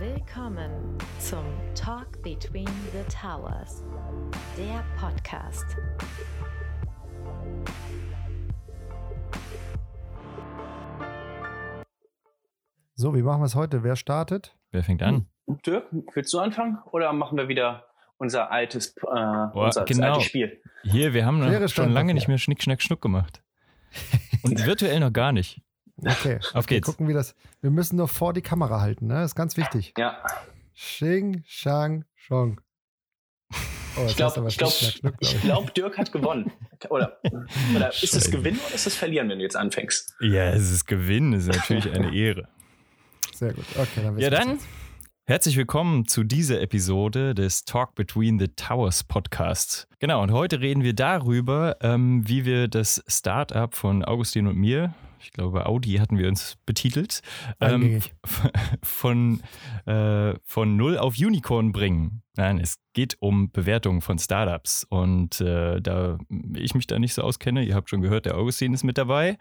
Willkommen zum Talk Between the Towers, der Podcast. So, wie machen wir es heute? Wer startet? Wer fängt an? Dirk, willst du anfangen oder machen wir wieder unser altes, äh, unser genau. altes Spiel? Hier, wir haben schon lange nicht mehr Schnick, Schnack, Schnuck gemacht. Und virtuell noch gar nicht. Okay, Auf okay, geht's. gucken, wie das. Wir müssen nur vor die Kamera halten, ne? Das ist ganz wichtig. Ja, Xing, Shang, Shong. Oh, ich glaube, glaub ich glaub, Dirk hat gewonnen. Oder, oder ist es. Gewinnen oder ist es Verlieren, wenn du jetzt anfängst? Ja, es ist Gewinn, es ist natürlich eine Ehre. Sehr gut. Okay, dann Ja, dann herzlich willkommen zu dieser Episode des Talk Between the Towers Podcast. Genau, und heute reden wir darüber, ähm, wie wir das Startup von Augustin und mir, ich glaube Audi hatten wir uns betitelt, ähm, von, äh, von Null auf Unicorn bringen. Nein, es geht um Bewertungen von Startups. Und äh, da ich mich da nicht so auskenne, ihr habt schon gehört, der Augustin ist mit dabei.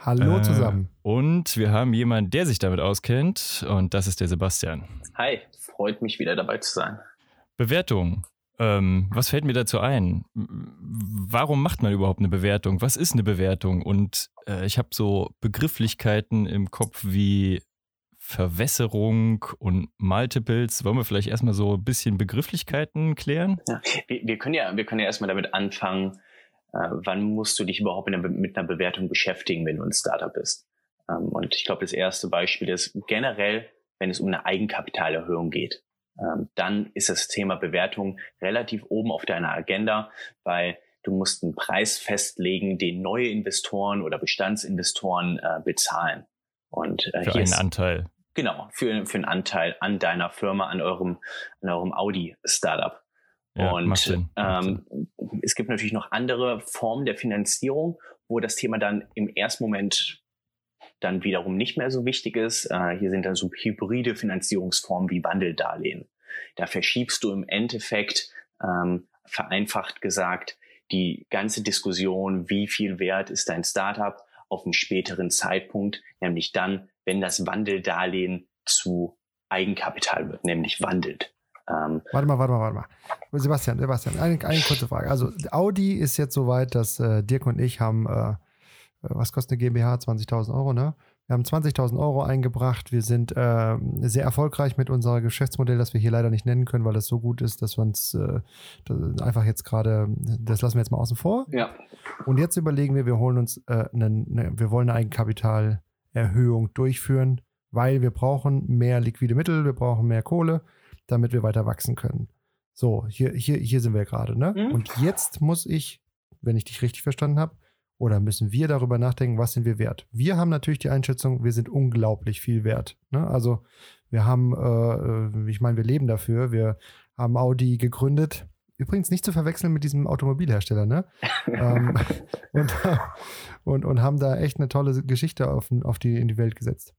Hallo Äh, zusammen. Und wir haben jemanden, der sich damit auskennt, und das ist der Sebastian. Hi, freut mich wieder dabei zu sein. Bewertung. Ähm, was fällt mir dazu ein? Warum macht man überhaupt eine Bewertung? Was ist eine Bewertung? Und äh, ich habe so Begrifflichkeiten im Kopf wie Verwässerung und Multiples. Wollen wir vielleicht erstmal so ein bisschen Begrifflichkeiten klären? Ja, wir, wir können ja, wir können ja erstmal damit anfangen, äh, wann musst du dich überhaupt in einer, mit einer Bewertung beschäftigen, wenn du ein Startup bist. Ähm, und ich glaube, das erste Beispiel ist generell, wenn es um eine Eigenkapitalerhöhung geht. Ähm, dann ist das Thema Bewertung relativ oben auf deiner Agenda, weil du musst einen Preis festlegen, den neue Investoren oder Bestandsinvestoren äh, bezahlen. Und äh, Für einen ist, Anteil. Genau, für, für einen Anteil an deiner Firma, an eurem, an eurem Audi-Startup. Ja, und ähm, es gibt natürlich noch andere Formen der Finanzierung, wo das Thema dann im ersten Moment dann wiederum nicht mehr so wichtig ist. Äh, hier sind dann so hybride Finanzierungsformen wie Wandeldarlehen. Da verschiebst du im Endeffekt, ähm, vereinfacht gesagt, die ganze Diskussion, wie viel wert ist dein Startup, auf einen späteren Zeitpunkt, nämlich dann, wenn das Wandeldarlehen zu Eigenkapital wird, nämlich wandelt. Ähm, Warte mal, warte mal, warte mal. Sebastian, Sebastian, eine, eine kurze Frage. Also Audi ist jetzt soweit, dass äh, Dirk und ich haben, äh, was kostet eine GmbH? 20.000 Euro, ne? Wir haben 20.000 Euro eingebracht. Wir sind äh, sehr erfolgreich mit unserem Geschäftsmodell, das wir hier leider nicht nennen können, weil es so gut ist, dass wir uns äh, das einfach jetzt gerade, das lassen wir jetzt mal außen vor. ja, Und jetzt überlegen wir, wir holen uns, äh, eine, eine, wir wollen eine Eigenkapitalerhöhung durchführen, weil wir brauchen mehr liquide Mittel, wir brauchen mehr Kohle, damit wir weiter wachsen können. So, hier, hier, hier sind wir gerade, ne? Mhm. Und jetzt muss ich, wenn ich dich richtig verstanden habe, oder müssen wir darüber nachdenken, was sind wir wert? Wir haben natürlich die Einschätzung, wir sind unglaublich viel wert. Ne? Also wir haben, äh, ich meine, wir leben dafür. Wir haben Audi gegründet. Übrigens nicht zu verwechseln mit diesem Automobilhersteller, ne? ähm, und, und, und haben da echt eine tolle Geschichte auf, auf die, in die Welt gesetzt.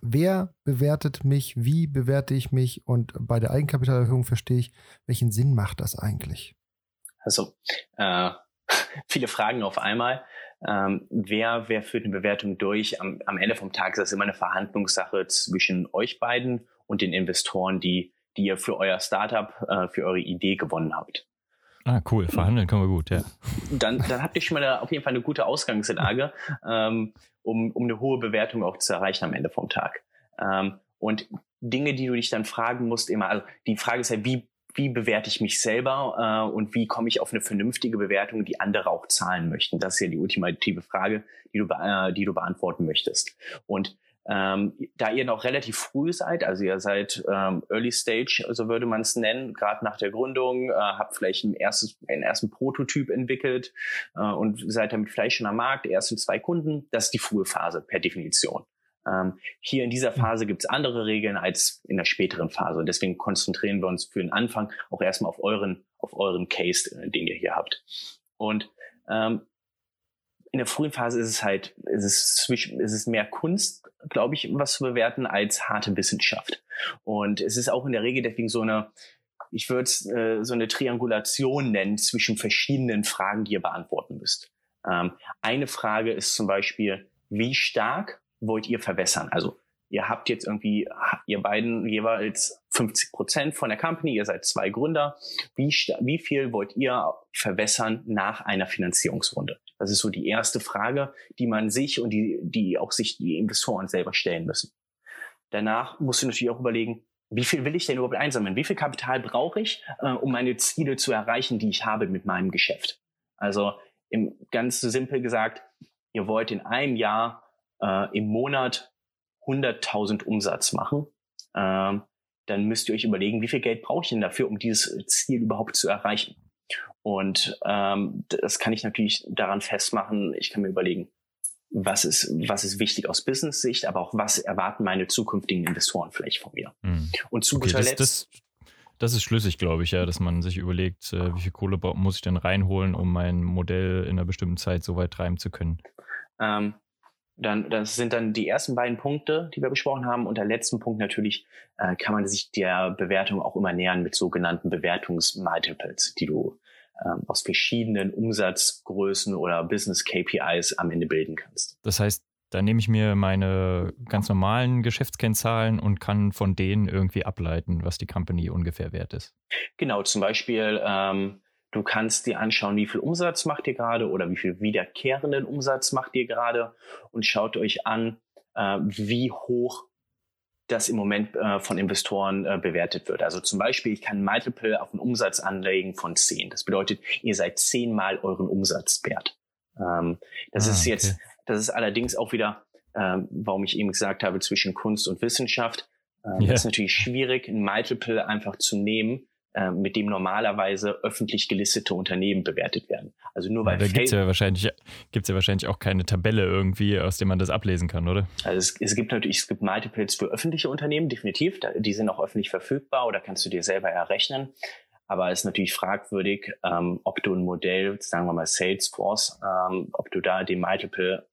Wer bewertet mich? Wie bewerte ich mich? Und bei der Eigenkapitalerhöhung verstehe ich, welchen Sinn macht das eigentlich? Also äh, viele Fragen auf einmal. Ähm, wer, wer führt eine Bewertung durch? Am, am Ende vom Tag ist das immer eine Verhandlungssache zwischen euch beiden und den Investoren, die, die ihr für euer Startup, äh, für eure Idee gewonnen habt. Ah, cool. Verhandeln können wir gut, ja. Dann, dann habt ihr schon mal eine, auf jeden Fall eine gute Ausgangslage, ähm, um, um eine hohe Bewertung auch zu erreichen am Ende vom Tag. Ähm, und Dinge, die du dich dann fragen musst, immer, also die Frage ist ja, wie, wie bewerte ich mich selber äh, und wie komme ich auf eine vernünftige Bewertung, die andere auch zahlen möchten? Das ist ja die ultimative Frage, die du, äh, die du beantworten möchtest. Und ähm, da ihr noch relativ früh seid, also ihr seid ähm, Early Stage, so würde man es nennen, gerade nach der Gründung, äh, habt vielleicht ein erstes, einen ersten Prototyp entwickelt äh, und seid damit vielleicht schon am Markt, ersten zwei Kunden, das ist die frühe Phase per Definition. Ähm, hier in dieser Phase gibt es andere Regeln als in der späteren Phase und deswegen konzentrieren wir uns für den Anfang auch erstmal auf euren, auf euren Case, äh, den ihr hier habt. Und ähm, in der frühen Phase ist es halt, ist es zwischen, ist es mehr Kunst, glaube ich, was zu bewerten, als harte Wissenschaft. Und es ist auch in der Regel deswegen so eine, ich würde es äh, so eine Triangulation nennen zwischen verschiedenen Fragen, die ihr beantworten müsst. Ähm, eine Frage ist zum Beispiel, wie stark wollt ihr verwässern? Also ihr habt jetzt irgendwie, ihr beiden jeweils 50 Prozent von der Company, ihr seid zwei Gründer. Wie, wie viel wollt ihr verwässern nach einer Finanzierungsrunde? Das ist so die erste Frage, die man sich und die, die auch sich die Investoren selber stellen müssen. Danach musst du natürlich auch überlegen, wie viel will ich denn überhaupt einsammeln? Wie viel Kapital brauche ich, äh, um meine Ziele zu erreichen, die ich habe mit meinem Geschäft? Also im, ganz simpel gesagt, ihr wollt in einem Jahr äh, im Monat 100.000 Umsatz machen, ähm, dann müsst ihr euch überlegen, wie viel Geld brauche ich denn dafür, um dieses Ziel überhaupt zu erreichen? Und ähm, das kann ich natürlich daran festmachen. Ich kann mir überlegen, was ist, was ist wichtig aus Business-Sicht, aber auch was erwarten meine zukünftigen Investoren vielleicht von mir. Mhm. Und zu okay, guter das, Letzt. Das, das, ist schlüssig, glaube ich, ja, dass man sich überlegt, äh, wie viel Kohle muss ich denn reinholen, um mein Modell in einer bestimmten Zeit so weit treiben zu können. Ähm, dann, das sind dann die ersten beiden Punkte, die wir besprochen haben. Und der letzte Punkt natürlich äh, kann man sich der Bewertung auch immer nähern mit sogenannten Bewertungsmultiples, die du ähm, aus verschiedenen Umsatzgrößen oder Business KPIs am Ende bilden kannst. Das heißt, da nehme ich mir meine ganz normalen Geschäftskennzahlen und kann von denen irgendwie ableiten, was die Company ungefähr wert ist. Genau, zum Beispiel ähm, Du kannst dir anschauen, wie viel Umsatz macht ihr gerade oder wie viel wiederkehrenden Umsatz macht ihr gerade und schaut euch an, äh, wie hoch das im Moment äh, von Investoren äh, bewertet wird. Also zum Beispiel, ich kann Multiple auf einen Umsatz anlegen von 10. Das bedeutet, ihr seid zehnmal euren Umsatz wert. Ähm, das ah, ist jetzt, okay. das ist allerdings auch wieder, ähm, warum ich eben gesagt habe, zwischen Kunst und Wissenschaft. Ähm, yeah. Ist natürlich schwierig, ein Multiple einfach zu nehmen, mit dem normalerweise öffentlich gelistete Unternehmen bewertet werden. Also nur weil da gibt es ja wahrscheinlich gibt's ja wahrscheinlich auch keine Tabelle irgendwie, aus der man das ablesen kann, oder? Also es, es gibt natürlich es gibt Multiples für öffentliche Unternehmen definitiv, die sind auch öffentlich verfügbar oder kannst du dir selber errechnen. Aber es ist natürlich fragwürdig, ähm, ob du ein Modell, sagen wir mal Salesforce, ähm, ob du da den Multiple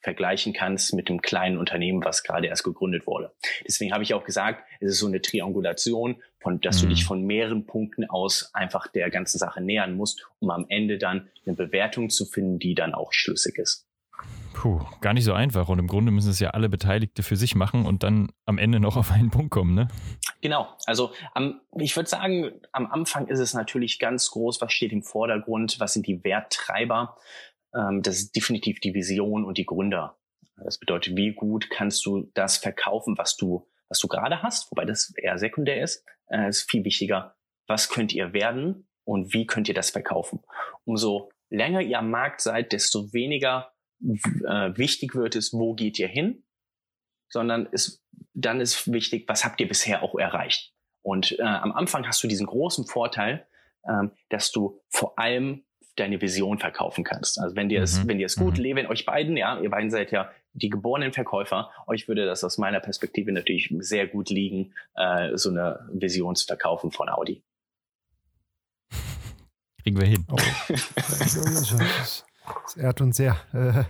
vergleichen kannst mit dem kleinen Unternehmen, was gerade erst gegründet wurde. Deswegen habe ich auch gesagt, es ist so eine Triangulation, von, dass mhm. du dich von mehreren Punkten aus einfach der ganzen Sache nähern musst, um am Ende dann eine Bewertung zu finden, die dann auch schlüssig ist. Puh, gar nicht so einfach. Und im Grunde müssen es ja alle Beteiligte für sich machen und dann am Ende noch auf einen Punkt kommen, ne? Genau. Also am, ich würde sagen, am Anfang ist es natürlich ganz groß, was steht im Vordergrund, was sind die Werttreiber ähm, das ist definitiv die Vision und die Gründer. Das bedeutet, wie gut kannst du das verkaufen, was du, was du gerade hast, wobei das eher sekundär ist. Äh, ist viel wichtiger, was könnt ihr werden und wie könnt ihr das verkaufen. Umso länger ihr am Markt seid, desto weniger äh, wichtig wird es, wo geht ihr hin, sondern ist, dann ist wichtig, was habt ihr bisher auch erreicht. Und äh, am Anfang hast du diesen großen Vorteil, ähm, dass du vor allem deine Vision verkaufen kannst. Also wenn dir es, mhm. wenn dir es gut, mhm. wenn euch beiden, ja, ihr beiden seid ja die geborenen Verkäufer, euch würde das aus meiner Perspektive natürlich sehr gut liegen, äh, so eine Vision zu verkaufen von Audi. Kriegen wir hin. Oh. das, ehrt uns sehr. Äh,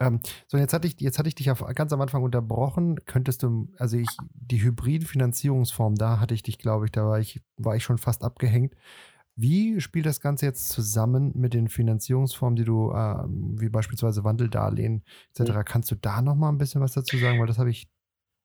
ähm, so, jetzt hatte ich, jetzt hatte ich dich auf, ganz am Anfang unterbrochen. Könntest du, also ich, die Hybrid-Finanzierungsform, da hatte ich dich, glaube ich, da war ich, war ich schon fast abgehängt. Wie spielt das Ganze jetzt zusammen mit den Finanzierungsformen, die du, äh, wie beispielsweise Wandeldarlehen etc., mhm. kannst du da noch mal ein bisschen was dazu sagen? Weil das habe ich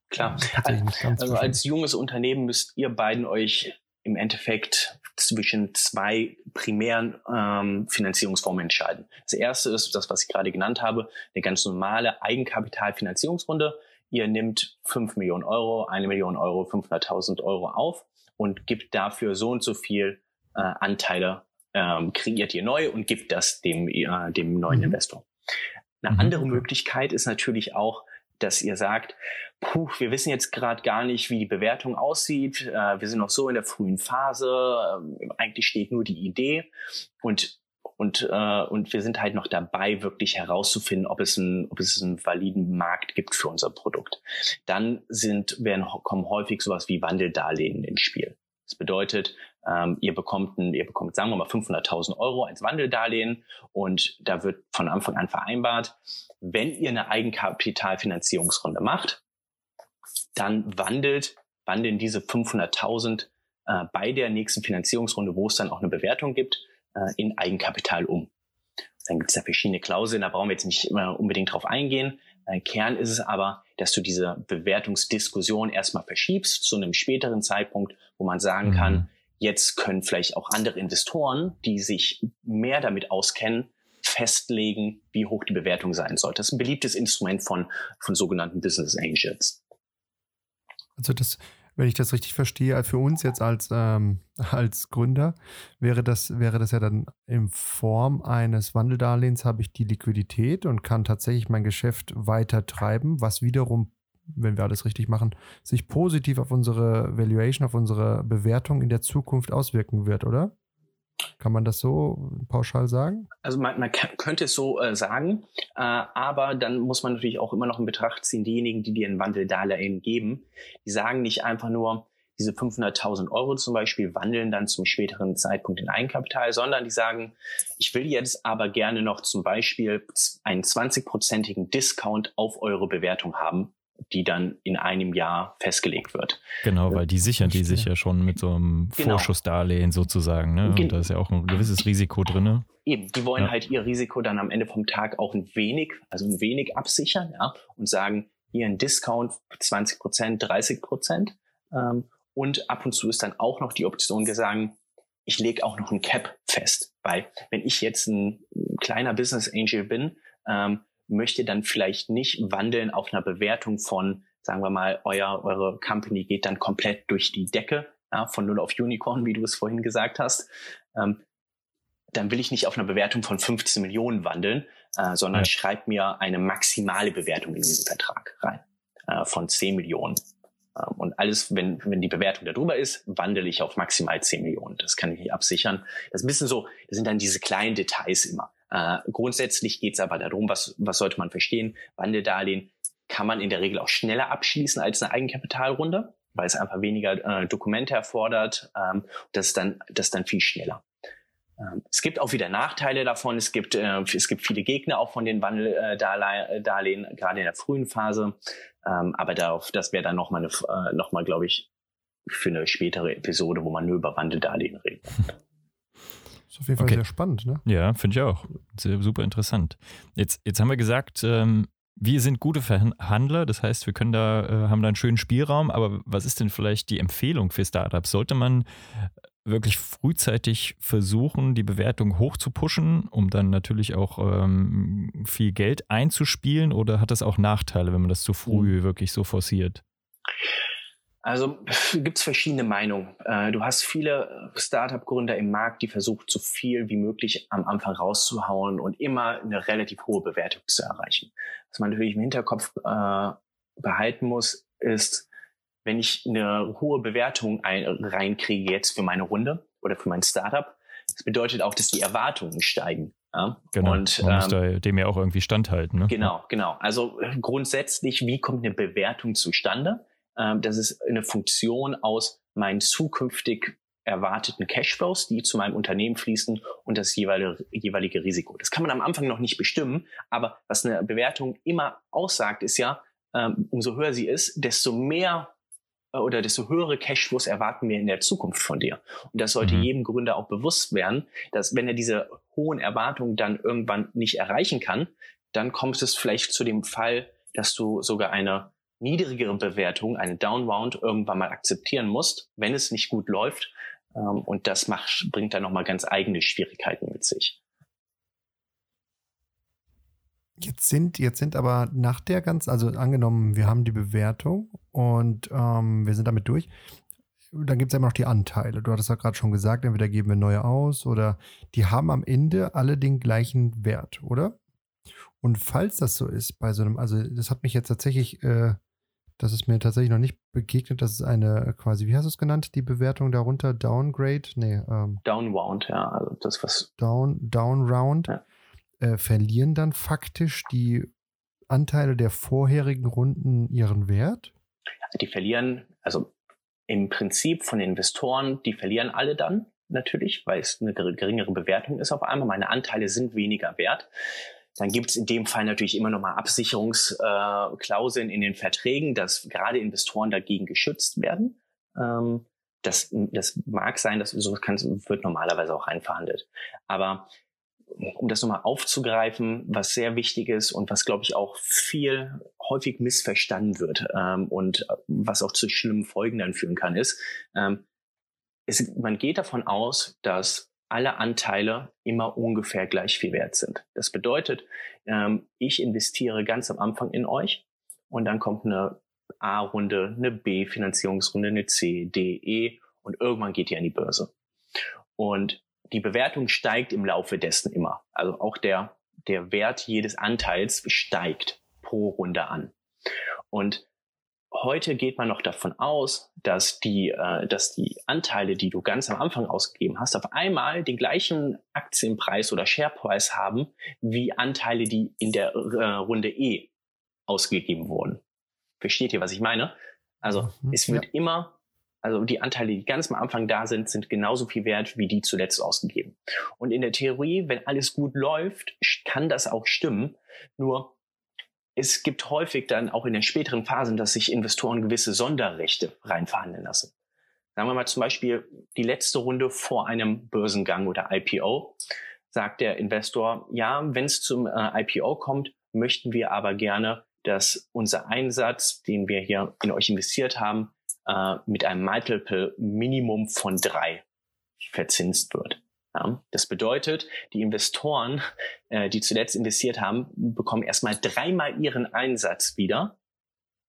Klar. tatsächlich nicht ganz Also als junges Unternehmen müsst ihr beiden euch im Endeffekt zwischen zwei primären ähm, Finanzierungsformen entscheiden. Das erste ist das, was ich gerade genannt habe, eine ganz normale Eigenkapitalfinanzierungsrunde. Ihr nehmt 5 Millionen Euro, eine Million Euro, 500.000 Euro auf und gibt dafür so und so viel Anteile ähm, kreiert ihr neu und gibt das dem, äh, dem neuen mhm. Investor. Eine mhm. andere Möglichkeit ist natürlich auch, dass ihr sagt, puh, wir wissen jetzt gerade gar nicht, wie die Bewertung aussieht. Äh, wir sind noch so in der frühen Phase. Äh, eigentlich steht nur die Idee und und äh, und wir sind halt noch dabei, wirklich herauszufinden, ob es ein, ob es einen validen Markt gibt für unser Produkt. Dann sind werden kommen häufig sowas wie Wandeldarlehen ins Spiel. Das bedeutet, ähm, ihr bekommt, ein, ihr bekommt, sagen wir mal, 500.000 Euro als Wandeldarlehen und da wird von Anfang an vereinbart, wenn ihr eine Eigenkapitalfinanzierungsrunde macht, dann wandelt, wandeln diese 500.000 äh, bei der nächsten Finanzierungsrunde, wo es dann auch eine Bewertung gibt, äh, in Eigenkapital um. Dann gibt es da verschiedene Klauseln, da brauchen wir jetzt nicht immer unbedingt drauf eingehen. Äh, Kern ist es aber, dass du diese Bewertungsdiskussion erstmal verschiebst zu einem späteren Zeitpunkt, wo man sagen mhm. kann, jetzt können vielleicht auch andere Investoren, die sich mehr damit auskennen, festlegen, wie hoch die Bewertung sein sollte. Das ist ein beliebtes Instrument von, von sogenannten Business Angels. Also das, wenn ich das richtig verstehe, für uns jetzt als, ähm, als Gründer, wäre das, wäre das ja dann in Form eines Wandeldarlehens, habe ich die Liquidität und kann tatsächlich mein Geschäft weiter treiben, was wiederum, wenn wir alles richtig machen, sich positiv auf unsere Valuation, auf unsere Bewertung in der Zukunft auswirken wird, oder? Kann man das so pauschal sagen? Also man, man könnte es so äh, sagen, äh, aber dann muss man natürlich auch immer noch in Betracht ziehen, diejenigen, die dir einen Wandeldarlehen geben, die sagen nicht einfach nur, diese 500.000 Euro zum Beispiel wandeln dann zum späteren Zeitpunkt in Eigenkapital, sondern die sagen, ich will jetzt aber gerne noch zum Beispiel einen 20-prozentigen Discount auf eure Bewertung haben die dann in einem Jahr festgelegt wird. Genau, weil die sichern die sich ja schon mit so einem genau. Vorschussdarlehen sozusagen. Ne? Und da ist ja auch ein gewisses Risiko drin. Ne? Eben, die wollen ja. halt ihr Risiko dann am Ende vom Tag auch ein wenig, also ein wenig absichern, ja, und sagen, hier ein Discount 20 Prozent, 30 Prozent. Ähm, und ab und zu ist dann auch noch die Option gesagt, ich lege auch noch ein Cap fest. Weil wenn ich jetzt ein kleiner Business Angel bin, ähm, möchte dann vielleicht nicht wandeln auf einer Bewertung von, sagen wir mal, euer, eure Company geht dann komplett durch die Decke, ja, von null auf Unicorn, wie du es vorhin gesagt hast. Ähm, dann will ich nicht auf einer Bewertung von 15 Millionen wandeln, äh, sondern ja. schreib mir eine maximale Bewertung in diesen Vertrag rein äh, von 10 Millionen. Ähm, und alles, wenn, wenn die Bewertung darüber ist, wandle ich auf maximal 10 Millionen. Das kann ich nicht absichern. Das ist ein bisschen so, das sind dann diese kleinen Details immer. Äh, grundsätzlich geht es aber darum, was, was sollte man verstehen? Wandeldarlehen kann man in der Regel auch schneller abschließen als eine Eigenkapitalrunde, weil es einfach weniger äh, Dokumente erfordert. Ähm, das ist dann, das ist dann viel schneller. Ähm, es gibt auch wieder Nachteile davon. Es gibt, äh, es gibt viele Gegner auch von den Wandeldarlehen, äh, gerade in der frühen Phase. Ähm, aber darauf, das wäre dann nochmal, äh, noch mal, glaube ich, für eine spätere Episode, wo man nur über Wandeldarlehen redet. Ist auf jeden Fall okay. sehr spannend, ne? Ja, finde ich auch. Sehr, super interessant. Jetzt, jetzt haben wir gesagt, ähm, wir sind gute Verhandler, das heißt, wir können da, äh, haben da einen schönen Spielraum, aber was ist denn vielleicht die Empfehlung für Startups? Sollte man wirklich frühzeitig versuchen, die Bewertung hoch zu pushen, um dann natürlich auch ähm, viel Geld einzuspielen oder hat das auch Nachteile, wenn man das zu früh mhm. wirklich so forciert? Also gibt es verschiedene Meinungen. Äh, du hast viele Startup-Gründer im Markt, die versuchen, so viel wie möglich am Anfang rauszuhauen und immer eine relativ hohe Bewertung zu erreichen. Was man natürlich im Hinterkopf äh, behalten muss, ist, wenn ich eine hohe Bewertung ein, reinkriege jetzt für meine Runde oder für mein Startup, das bedeutet auch, dass die Erwartungen steigen. Ja? Genau. Und, man muss ähm, dem ja auch irgendwie standhalten. Ne? Genau, genau. Also grundsätzlich, wie kommt eine Bewertung zustande? Ähm, das ist eine Funktion aus meinen zukünftig erwarteten Cashflows, die zu meinem Unternehmen fließen und das jeweilige, jeweilige Risiko. Das kann man am Anfang noch nicht bestimmen, aber was eine Bewertung immer aussagt, ist ja, ähm, umso höher sie ist, desto mehr äh, oder desto höhere Cashflows erwarten wir in der Zukunft von dir. Und das sollte mhm. jedem Gründer auch bewusst werden, dass wenn er diese hohen Erwartungen dann irgendwann nicht erreichen kann, dann kommt es vielleicht zu dem Fall, dass du sogar eine niedrigere Bewertung, eine Downround irgendwann mal akzeptieren musst, wenn es nicht gut läuft. Ähm, und das macht, bringt dann nochmal ganz eigene Schwierigkeiten mit sich. Jetzt sind, jetzt sind aber nach der ganzen, also angenommen, wir haben die Bewertung und ähm, wir sind damit durch. Dann gibt es immer noch die Anteile. Du hattest ja gerade schon gesagt, entweder geben wir neue aus oder die haben am Ende alle den gleichen Wert, oder? Und falls das so ist, bei so einem, also das hat mich jetzt tatsächlich äh, das ist mir tatsächlich noch nicht begegnet. Das ist eine äh, quasi, wie hast du es genannt, die Bewertung darunter? Downgrade? Nee. Ähm, Downround, ja. Also das, was. Down, Downround. Ja. Äh, verlieren dann faktisch die Anteile der vorherigen Runden ihren Wert? Die verlieren, also im Prinzip von den Investoren, die verlieren alle dann natürlich, weil es eine geringere Bewertung ist auf einmal. Meine Anteile sind weniger wert. Dann gibt es in dem Fall natürlich immer noch mal Absicherungsklauseln äh, in den Verträgen, dass gerade Investoren dagegen geschützt werden. Ähm, das, das mag sein, dass so kann, wird normalerweise auch reinverhandelt. Aber um das nochmal aufzugreifen, was sehr wichtig ist und was, glaube ich, auch viel häufig missverstanden wird ähm, und was auch zu schlimmen Folgen dann führen kann, ist, ähm, es, man geht davon aus, dass alle Anteile immer ungefähr gleich viel wert sind. Das bedeutet, ähm, ich investiere ganz am Anfang in euch und dann kommt eine A-Runde, eine B-Finanzierungsrunde, eine C, D, E und irgendwann geht ihr an die Börse. Und die Bewertung steigt im Laufe dessen immer. Also auch der, der Wert jedes Anteils steigt pro Runde an. Und heute geht man noch davon aus, dass die, äh, dass die Anteile, die du ganz am Anfang ausgegeben hast, auf einmal den gleichen Aktienpreis oder Sharepreis haben wie Anteile, die in der äh, Runde E ausgegeben wurden. Versteht ihr, was ich meine? Also mhm, es wird ja. immer also die Anteile, die ganz am Anfang da sind, sind genauso viel wert wie die zuletzt ausgegeben. Und in der Theorie, wenn alles gut läuft, kann das auch stimmen. Nur es gibt häufig dann auch in den späteren Phasen, dass sich Investoren gewisse Sonderrechte reinverhandeln lassen. Sagen wir mal zum Beispiel die letzte Runde vor einem Börsengang oder IPO, sagt der Investor, ja, wenn es zum äh, IPO kommt, möchten wir aber gerne, dass unser Einsatz, den wir hier in euch investiert haben, äh, mit einem Multiple Minimum von drei verzinst wird. Ja, das bedeutet, die Investoren, äh, die zuletzt investiert haben, bekommen erstmal dreimal ihren Einsatz wieder,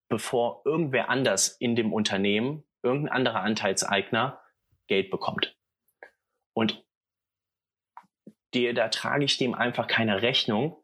bevor irgendwer anders in dem Unternehmen, irgendein anderer Anteilseigner Geld bekommt. Und die, da trage ich dem einfach keine Rechnung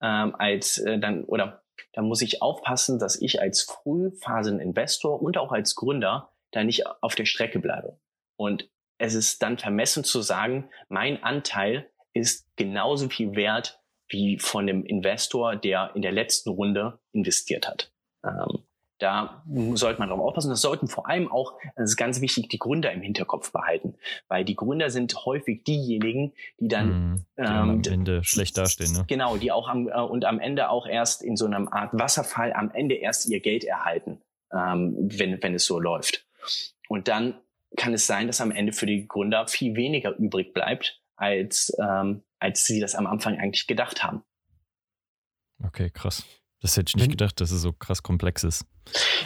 ähm, als äh, dann oder da muss ich aufpassen, dass ich als Frühphaseninvestor und auch als Gründer da nicht auf der Strecke bleibe. Und es ist dann vermessen zu sagen, mein Anteil ist genauso viel wert wie von dem Investor, der in der letzten Runde investiert hat. Ähm, da sollte man darauf aufpassen. Das sollten vor allem auch, das ist ganz wichtig, die Gründer im Hinterkopf behalten, weil die Gründer sind häufig diejenigen, die dann mm, die ähm, am Ende schlecht dastehen. Ne? Genau, die auch am, äh, und am Ende auch erst in so einer Art Wasserfall am Ende erst ihr Geld erhalten, ähm, wenn, wenn es so läuft. Und dann kann es sein, dass am Ende für die Gründer viel weniger übrig bleibt, als, ähm, als sie das am Anfang eigentlich gedacht haben. Okay, krass. Das hätte ich nicht gedacht, dass es so krass komplex ist.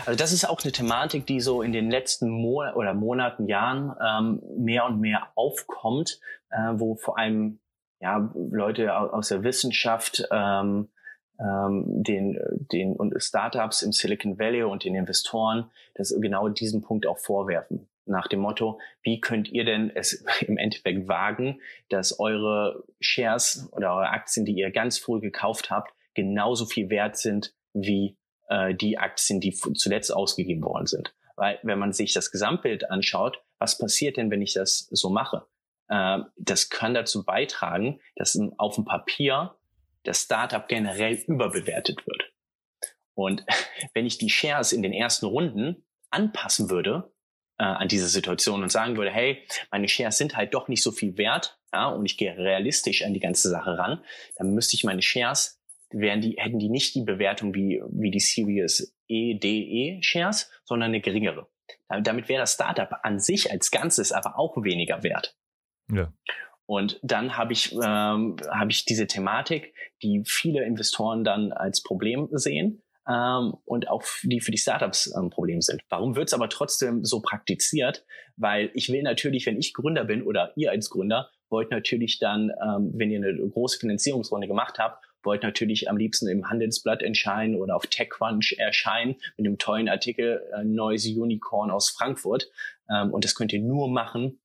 Also das ist auch eine Thematik, die so in den letzten Mo oder Monaten, Jahren ähm, mehr und mehr aufkommt, äh, wo vor allem ja, Leute aus der Wissenschaft ähm, ähm, den, den und Startups im Silicon Valley und den Investoren das genau diesen Punkt auch vorwerfen. Nach dem Motto, wie könnt ihr denn es im Endeffekt wagen, dass eure Shares oder eure Aktien, die ihr ganz früh gekauft habt, genauso viel wert sind wie äh, die Aktien, die zuletzt ausgegeben worden sind. Weil wenn man sich das Gesamtbild anschaut, was passiert denn, wenn ich das so mache? Äh, das kann dazu beitragen, dass auf dem Papier das Startup generell überbewertet wird. Und wenn ich die Shares in den ersten Runden anpassen würde äh, an diese Situation und sagen würde, hey, meine Shares sind halt doch nicht so viel wert, ja, und ich gehe realistisch an die ganze Sache ran, dann müsste ich meine Shares wären die, hätten die nicht die Bewertung wie, wie die Series E, D, E Shares, sondern eine geringere. Damit wäre das Startup an sich als Ganzes aber auch weniger wert. Ja. Und dann habe ich, ähm, hab ich diese Thematik, die viele Investoren dann als Problem sehen ähm, und auch die für die Startups ein ähm, Problem sind. Warum wird es aber trotzdem so praktiziert? Weil ich will natürlich, wenn ich Gründer bin oder ihr als Gründer, wollt natürlich dann, ähm, wenn ihr eine große Finanzierungsrunde gemacht habt wollte natürlich am liebsten im Handelsblatt erscheinen oder auf TechCrunch erscheinen mit einem tollen Artikel, äh, neues Unicorn aus Frankfurt. Ähm, und das könnt ihr nur machen,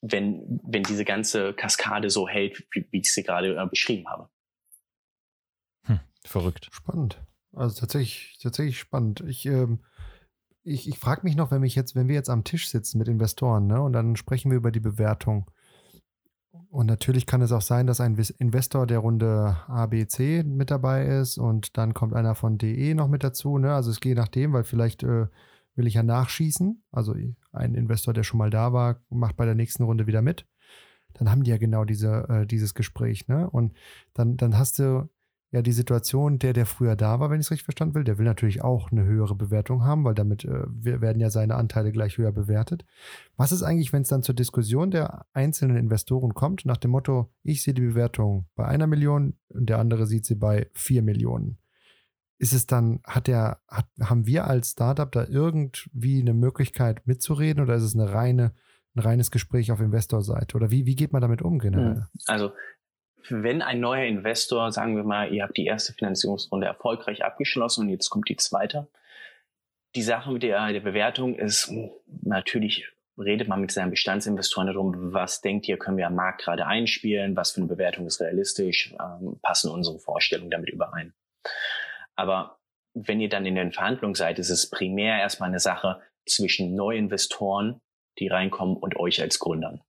wenn, wenn diese ganze Kaskade so hält, wie, wie ich sie gerade äh, beschrieben habe. Hm, verrückt. Spannend. Also tatsächlich, tatsächlich spannend. Ich, ähm, ich, ich frage mich noch, wenn, mich jetzt, wenn wir jetzt am Tisch sitzen mit Investoren, ne, und dann sprechen wir über die Bewertung. Und natürlich kann es auch sein, dass ein Investor der Runde A, B, C mit dabei ist und dann kommt einer von DE noch mit dazu. Ne? Also es geht nach dem, weil vielleicht äh, will ich ja nachschießen. Also ein Investor, der schon mal da war, macht bei der nächsten Runde wieder mit. Dann haben die ja genau diese, äh, dieses Gespräch. Ne? Und dann, dann hast du ja die Situation, der, der früher da war, wenn ich es richtig verstanden will, der will natürlich auch eine höhere Bewertung haben, weil damit äh, werden ja seine Anteile gleich höher bewertet. Was ist eigentlich, wenn es dann zur Diskussion der einzelnen Investoren kommt, nach dem Motto, ich sehe die Bewertung bei einer Million und der andere sieht sie bei vier Millionen? Ist es dann, hat der, hat, haben wir als Startup da irgendwie eine Möglichkeit mitzureden oder ist es eine reine, ein reines Gespräch auf Investorseite? Oder wie, wie geht man damit um generell? Hm. Also wenn ein neuer Investor, sagen wir mal, ihr habt die erste Finanzierungsrunde erfolgreich abgeschlossen und jetzt kommt die zweite. Die Sache mit der, der Bewertung ist natürlich, redet man mit seinen Bestandsinvestoren darum, was denkt ihr, können wir am Markt gerade einspielen, was für eine Bewertung ist realistisch, ähm, passen unsere Vorstellungen damit überein. Aber wenn ihr dann in den Verhandlungen seid, ist es primär erstmal eine Sache zwischen Neuinvestoren, die reinkommen, und euch als Gründern.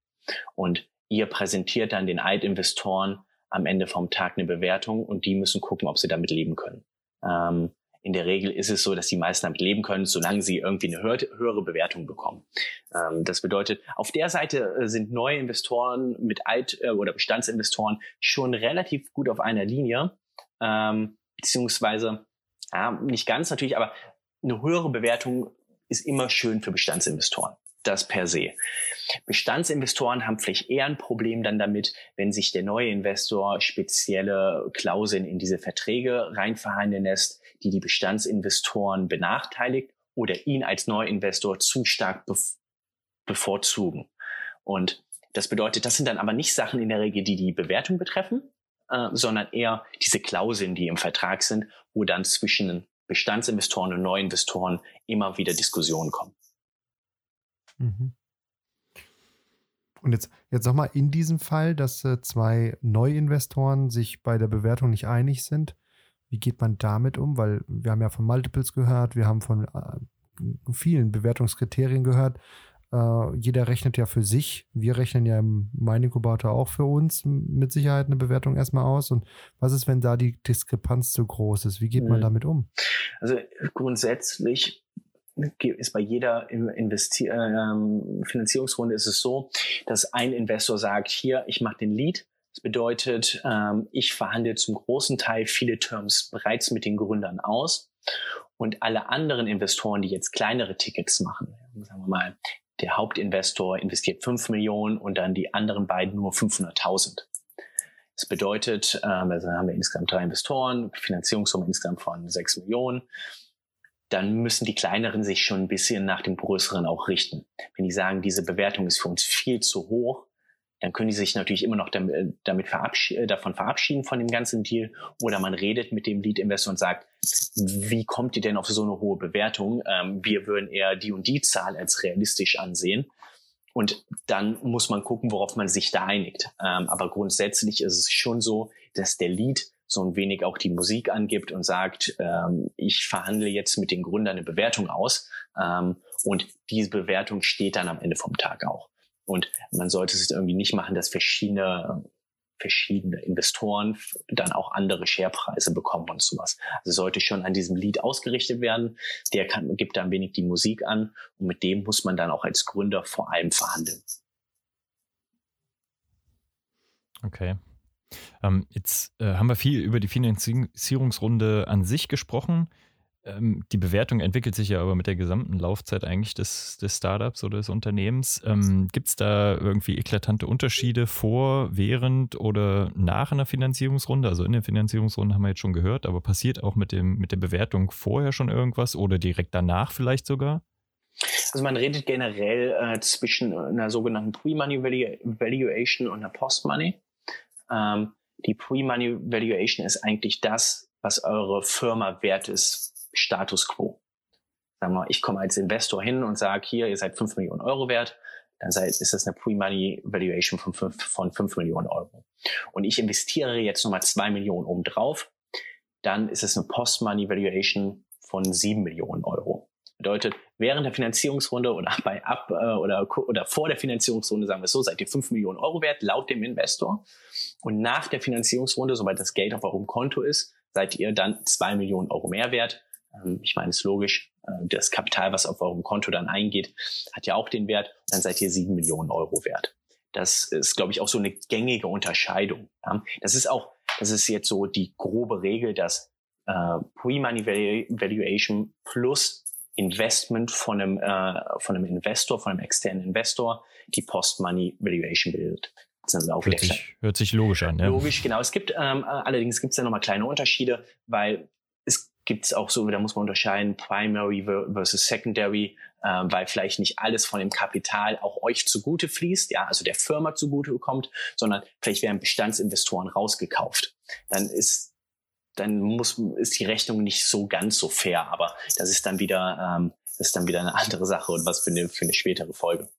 Und ihr präsentiert dann den Altinvestoren am Ende vom Tag eine Bewertung und die müssen gucken, ob sie damit leben können. Ähm, in der Regel ist es so, dass die meisten damit leben können, solange sie irgendwie eine höhere Bewertung bekommen. Ähm, das bedeutet, auf der Seite äh, sind neue Investoren mit Alt- äh, oder Bestandsinvestoren schon relativ gut auf einer Linie, ähm, beziehungsweise ja, nicht ganz natürlich, aber eine höhere Bewertung ist immer schön für Bestandsinvestoren das per se. Bestandsinvestoren haben vielleicht eher ein Problem dann damit, wenn sich der neue Investor spezielle Klauseln in diese Verträge reinverhandeln lässt, die die Bestandsinvestoren benachteiligt oder ihn als Neuinvestor zu stark bevorzugen. Und das bedeutet, das sind dann aber nicht Sachen in der Regel, die die Bewertung betreffen, äh, sondern eher diese Klauseln, die im Vertrag sind, wo dann zwischen Bestandsinvestoren und Neuinvestoren immer wieder Diskussionen kommen. Mhm. Und jetzt, jetzt nochmal in diesem Fall, dass äh, zwei Neuinvestoren sich bei der Bewertung nicht einig sind. Wie geht man damit um? Weil wir haben ja von Multiples gehört, wir haben von äh, vielen Bewertungskriterien gehört. Äh, jeder rechnet ja für sich. Wir rechnen ja im Mining-Inkubator auch für uns mit Sicherheit eine Bewertung erstmal aus. Und was ist, wenn da die Diskrepanz zu groß ist? Wie geht man mhm. damit um? Also grundsätzlich ist bei jeder Investi ähm, Finanzierungsrunde ist es so, dass ein Investor sagt, hier, ich mache den Lead. Das bedeutet, ähm, ich verhandle zum großen Teil viele Terms bereits mit den Gründern aus. Und alle anderen Investoren, die jetzt kleinere Tickets machen, sagen wir mal, der Hauptinvestor investiert 5 Millionen und dann die anderen beiden nur 500.000. Das bedeutet, ähm, also haben wir insgesamt drei Investoren, Finanzierungssumme insgesamt von 6 Millionen dann müssen die kleineren sich schon ein bisschen nach dem größeren auch richten. Wenn die sagen, diese Bewertung ist für uns viel zu hoch, dann können die sich natürlich immer noch damit, äh, damit verabschied, äh, davon verabschieden von dem ganzen Deal. Oder man redet mit dem Lead-Investor und sagt, wie kommt ihr denn auf so eine hohe Bewertung? Ähm, wir würden eher die und die Zahl als realistisch ansehen. Und dann muss man gucken, worauf man sich da einigt. Ähm, aber grundsätzlich ist es schon so, dass der Lead so ein wenig auch die Musik angibt und sagt, ähm, ich verhandle jetzt mit den Gründern eine Bewertung aus ähm, und diese Bewertung steht dann am Ende vom Tag auch. Und man sollte es irgendwie nicht machen, dass verschiedene verschiedene Investoren dann auch andere Sharepreise bekommen und sowas. Also sollte schon an diesem Lead ausgerichtet werden. Der kann, gibt dann wenig die Musik an und mit dem muss man dann auch als Gründer vor allem verhandeln. Okay. Ähm, jetzt äh, haben wir viel über die Finanzierungsrunde an sich gesprochen. Ähm, die Bewertung entwickelt sich ja aber mit der gesamten Laufzeit eigentlich des, des Startups oder des Unternehmens. Ähm, Gibt es da irgendwie eklatante Unterschiede vor, während oder nach einer Finanzierungsrunde? Also in der Finanzierungsrunde haben wir jetzt schon gehört, aber passiert auch mit, dem, mit der Bewertung vorher schon irgendwas oder direkt danach vielleicht sogar? Also man redet generell äh, zwischen einer sogenannten Pre-Money Valuation und einer Post-Money. Ähm, die Pre-Money Valuation ist eigentlich das, was eure Firma wert ist, Status quo. Sagen wir, ich komme als Investor hin und sage, hier, ihr seid 5 Millionen Euro wert, dann seid, ist das eine Pre-Money Valuation von 5, von 5 Millionen Euro. Und ich investiere jetzt nochmal 2 Millionen oben drauf, dann ist es eine Post-Money Valuation von 7 Millionen Euro. Bedeutet, während der Finanzierungsrunde oder bei ab äh, oder, oder vor der Finanzierungsrunde, sagen wir es so, seid ihr 5 Millionen Euro wert, laut dem Investor. Und nach der Finanzierungsrunde, sobald das Geld auf eurem Konto ist, seid ihr dann 2 Millionen Euro mehr wert. Ähm, ich meine, es ist logisch, äh, das Kapital, was auf eurem Konto dann eingeht, hat ja auch den Wert. Dann seid ihr 7 Millionen Euro wert. Das ist, glaube ich, auch so eine gängige Unterscheidung. Das ist auch das ist jetzt so die grobe Regel, dass äh, Pre-Money Valuation plus Investment von einem, äh, von einem Investor, von einem externen Investor, die Post-Money Valuation bildet. Das ist auch hört, sich, hört sich logisch an. Ja. Logisch, genau. Es gibt ähm, allerdings gibt es da nochmal kleine Unterschiede, weil es gibt auch so, da muss man unterscheiden, Primary versus Secondary, äh, weil vielleicht nicht alles von dem Kapital auch euch zugute fließt, ja, also der Firma zugute bekommt, sondern vielleicht werden Bestandsinvestoren rausgekauft. Dann ist dann muss, ist die Rechnung nicht so ganz so fair, aber das ist dann wieder, ähm, das ist dann wieder eine andere Sache und was für eine, für eine spätere Folge.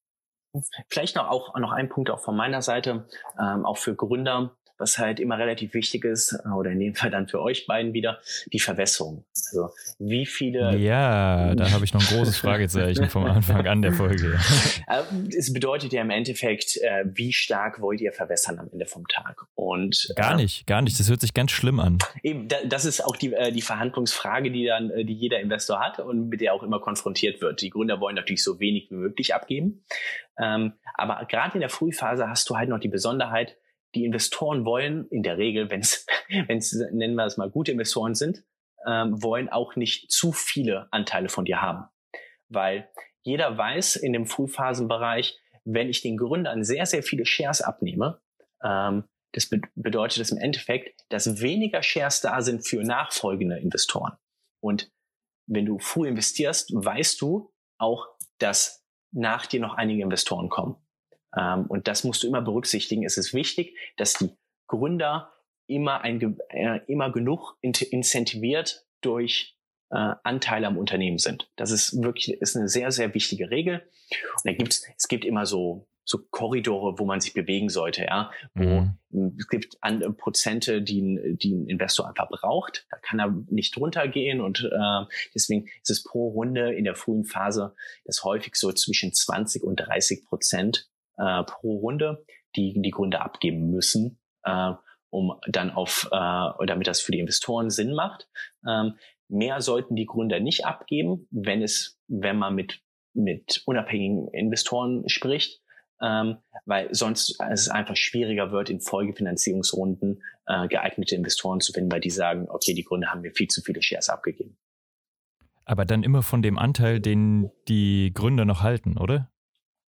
Vielleicht noch auch noch ein Punkt auch von meiner Seite, ähm, auch für Gründer was halt immer relativ wichtig ist, äh, oder in dem Fall dann für euch beiden wieder, die Verwässerung. Also wie viele. Ja, da habe ich noch ein großes Fragezeichen vom Anfang an der Folge. Äh, es bedeutet ja im Endeffekt, äh, wie stark wollt ihr verwässern am Ende vom Tag? Und gar nicht, gar nicht. Das hört sich ganz schlimm an. Eben, das ist auch die, die Verhandlungsfrage, die dann, die jeder Investor hat und mit der auch immer konfrontiert wird. Die Gründer wollen natürlich so wenig wie möglich abgeben. Ähm, aber gerade in der Frühphase hast du halt noch die Besonderheit, die Investoren wollen in der Regel, wenn es, nennen wir es mal, gute Investoren sind, ähm, wollen auch nicht zu viele Anteile von dir haben. Weil jeder weiß in dem Frühphasenbereich, wenn ich den Gründern sehr, sehr viele Shares abnehme, ähm, das be bedeutet das im Endeffekt, dass weniger Shares da sind für nachfolgende Investoren. Und wenn du früh investierst, weißt du auch, dass nach dir noch einige Investoren kommen. Ähm, und das musst du immer berücksichtigen. Es ist wichtig, dass die Gründer immer, ein, äh, immer genug incentiviert durch äh, Anteile am Unternehmen sind. Das ist wirklich ist eine sehr, sehr wichtige Regel. Und da gibt's, es gibt immer so, so Korridore, wo man sich bewegen sollte, ja, wo mhm. es gibt an, äh, Prozente, die ein, die ein Investor einfach braucht. Da kann er nicht runtergehen und äh, deswegen ist es pro Runde in der frühen Phase das häufig so zwischen 20 und 30 Prozent äh, pro Runde, die die Gründer abgeben müssen, äh, um dann auf, äh, damit das für die Investoren Sinn macht. Ähm, mehr sollten die Gründer nicht abgeben, wenn es, wenn man mit mit unabhängigen Investoren spricht, ähm, weil sonst es einfach schwieriger wird, in Folgefinanzierungsrunden äh, geeignete Investoren zu finden, weil die sagen, okay, die Gründer haben mir viel zu viele Shares abgegeben. Aber dann immer von dem Anteil, den die Gründer noch halten, oder?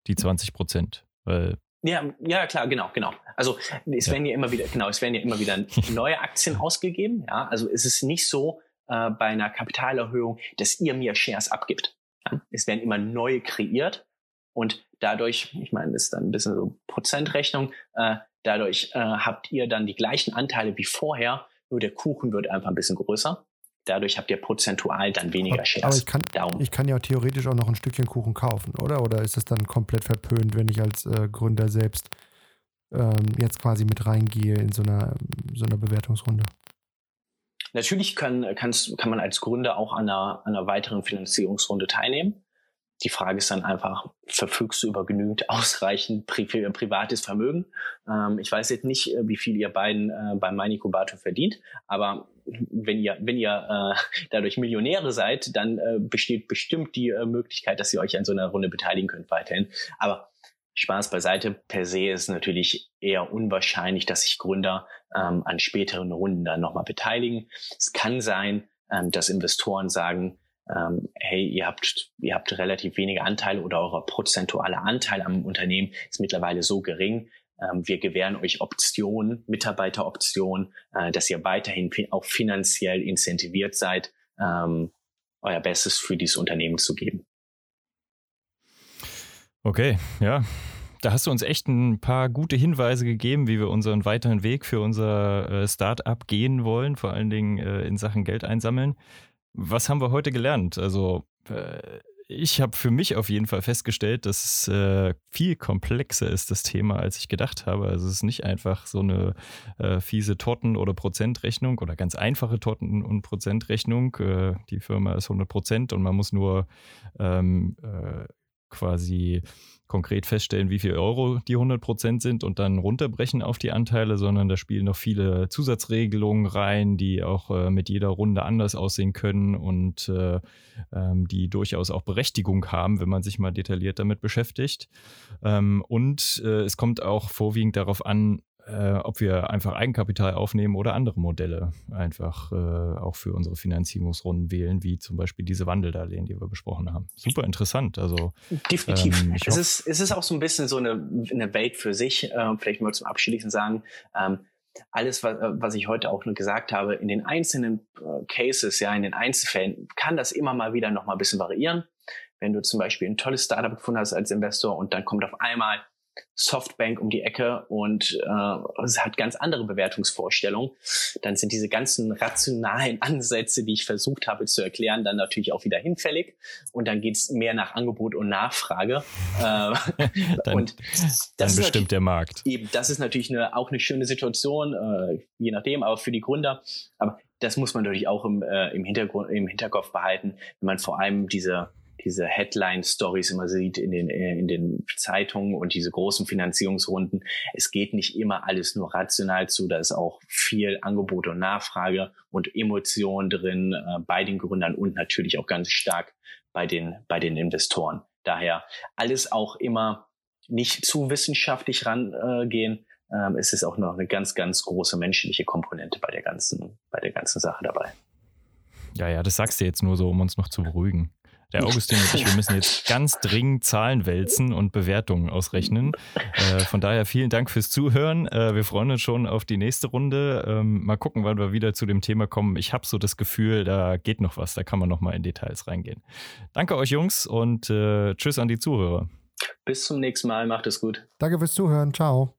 Die 20 Prozent. Weil ja, ja, klar, genau, genau. Also es ja. werden ja immer wieder, genau, es werden ja immer wieder neue Aktien ausgegeben. Ja, also es ist nicht so äh, bei einer Kapitalerhöhung, dass ihr mir Shares abgibt. Ja? Es werden immer neue kreiert und dadurch, ich meine, das ist dann ein bisschen so Prozentrechnung. Äh, dadurch äh, habt ihr dann die gleichen Anteile wie vorher, nur der Kuchen wird einfach ein bisschen größer. Dadurch habt ihr prozentual dann weniger Shares. Aber ich kann, Darum. ich kann ja theoretisch auch noch ein Stückchen Kuchen kaufen, oder? Oder ist es dann komplett verpönt, wenn ich als äh, Gründer selbst ähm, jetzt quasi mit reingehe in so einer, so einer Bewertungsrunde? Natürlich kann, kannst, kann man als Gründer auch an einer, an einer weiteren Finanzierungsrunde teilnehmen. Die Frage ist dann einfach, verfügst du über genügend ausreichend pri privates Vermögen? Ähm, ich weiß jetzt nicht, äh, wie viel ihr beiden äh, beim Meinikubato verdient, aber wenn ihr, wenn ihr äh, dadurch Millionäre seid, dann äh, besteht bestimmt die äh, Möglichkeit, dass ihr euch an so einer Runde beteiligen könnt weiterhin. Aber Spaß beiseite, per se ist natürlich eher unwahrscheinlich, dass sich Gründer ähm, an späteren Runden dann nochmal beteiligen. Es kann sein, ähm, dass Investoren sagen, ähm, hey, ihr habt, ihr habt relativ wenige Anteile oder euer prozentualer Anteil am Unternehmen ist mittlerweile so gering. Ähm, wir gewähren euch Optionen, Mitarbeiteroptionen, äh, dass ihr weiterhin auch finanziell incentiviert seid, ähm, euer Bestes für dieses Unternehmen zu geben. Okay, ja. Da hast du uns echt ein paar gute Hinweise gegeben, wie wir unseren weiteren Weg für unser äh, Startup gehen wollen, vor allen Dingen äh, in Sachen Geld einsammeln. Was haben wir heute gelernt? Also ich habe für mich auf jeden Fall festgestellt, dass es äh, viel komplexer ist, das Thema, als ich gedacht habe. Also es ist nicht einfach so eine äh, fiese Torten- oder Prozentrechnung oder ganz einfache Torten- und Prozentrechnung. Äh, die Firma ist 100 Prozent und man muss nur ähm, äh, quasi konkret feststellen, wie viel Euro die 100 Prozent sind und dann runterbrechen auf die Anteile, sondern da spielen noch viele Zusatzregelungen rein, die auch äh, mit jeder Runde anders aussehen können und äh, ähm, die durchaus auch Berechtigung haben, wenn man sich mal detailliert damit beschäftigt. Ähm, und äh, es kommt auch vorwiegend darauf an, äh, ob wir einfach Eigenkapital aufnehmen oder andere Modelle einfach äh, auch für unsere Finanzierungsrunden wählen, wie zum Beispiel diese Wandeldarlehen, die wir besprochen haben. Super interessant. Also definitiv. Ähm, es, ist, es ist auch so ein bisschen so eine, eine Welt für sich. Äh, vielleicht mal zum Abschließend sagen. Ähm, alles, was, äh, was ich heute auch nur gesagt habe, in den einzelnen äh, Cases, ja, in den Einzelfällen, kann das immer mal wieder noch mal ein bisschen variieren. Wenn du zum Beispiel ein tolles Startup gefunden hast als Investor und dann kommt auf einmal Softbank um die Ecke und äh, es hat ganz andere Bewertungsvorstellungen, dann sind diese ganzen rationalen Ansätze, die ich versucht habe zu erklären, dann natürlich auch wieder hinfällig und dann geht's mehr nach Angebot und Nachfrage. Äh, dann, und dann bestimmt der Markt. Eben, das ist natürlich eine, auch eine schöne Situation, äh, je nachdem, aber für die Gründer. Aber das muss man natürlich auch im, äh, im, Hintergrund, im Hinterkopf behalten, wenn man vor allem diese diese Headline-Stories immer sieht in den, äh, in den Zeitungen und diese großen Finanzierungsrunden. Es geht nicht immer alles nur rational zu, da ist auch viel Angebot und Nachfrage und Emotion drin äh, bei den Gründern und natürlich auch ganz stark bei den, bei den Investoren. Daher alles auch immer nicht zu wissenschaftlich rangehen. Äh, ähm, es ist auch noch eine ganz, ganz große menschliche Komponente bei der ganzen, bei der ganzen Sache dabei. Ja, ja, das sagst du jetzt nur so, um uns noch zu beruhigen. Der Augustin und ich, wir müssen jetzt ganz dringend Zahlen wälzen und Bewertungen ausrechnen. Äh, von daher vielen Dank fürs Zuhören. Äh, wir freuen uns schon auf die nächste Runde. Ähm, mal gucken, wann wir wieder zu dem Thema kommen. Ich habe so das Gefühl, da geht noch was. Da kann man noch mal in Details reingehen. Danke euch Jungs und äh, tschüss an die Zuhörer. Bis zum nächsten Mal. Macht es gut. Danke fürs Zuhören. Ciao.